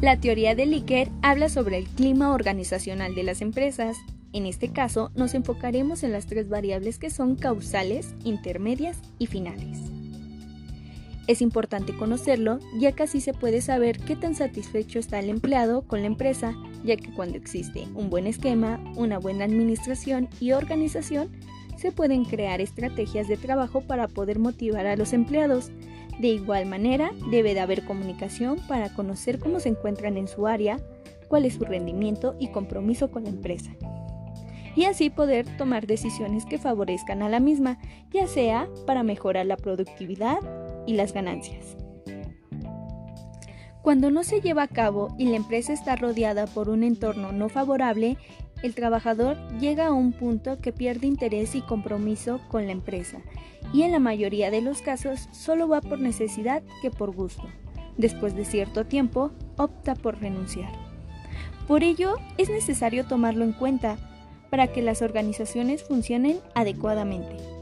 La teoría de Likert habla sobre el clima organizacional de las empresas. En este caso, nos enfocaremos en las tres variables que son causales, intermedias y finales. Es importante conocerlo, ya que así se puede saber qué tan satisfecho está el empleado con la empresa, ya que cuando existe un buen esquema, una buena administración y organización, se pueden crear estrategias de trabajo para poder motivar a los empleados. De igual manera, debe de haber comunicación para conocer cómo se encuentran en su área, cuál es su rendimiento y compromiso con la empresa. Y así poder tomar decisiones que favorezcan a la misma, ya sea para mejorar la productividad, y las ganancias. Cuando no se lleva a cabo y la empresa está rodeada por un entorno no favorable, el trabajador llega a un punto que pierde interés y compromiso con la empresa y en la mayoría de los casos solo va por necesidad que por gusto. Después de cierto tiempo, opta por renunciar. Por ello, es necesario tomarlo en cuenta para que las organizaciones funcionen adecuadamente.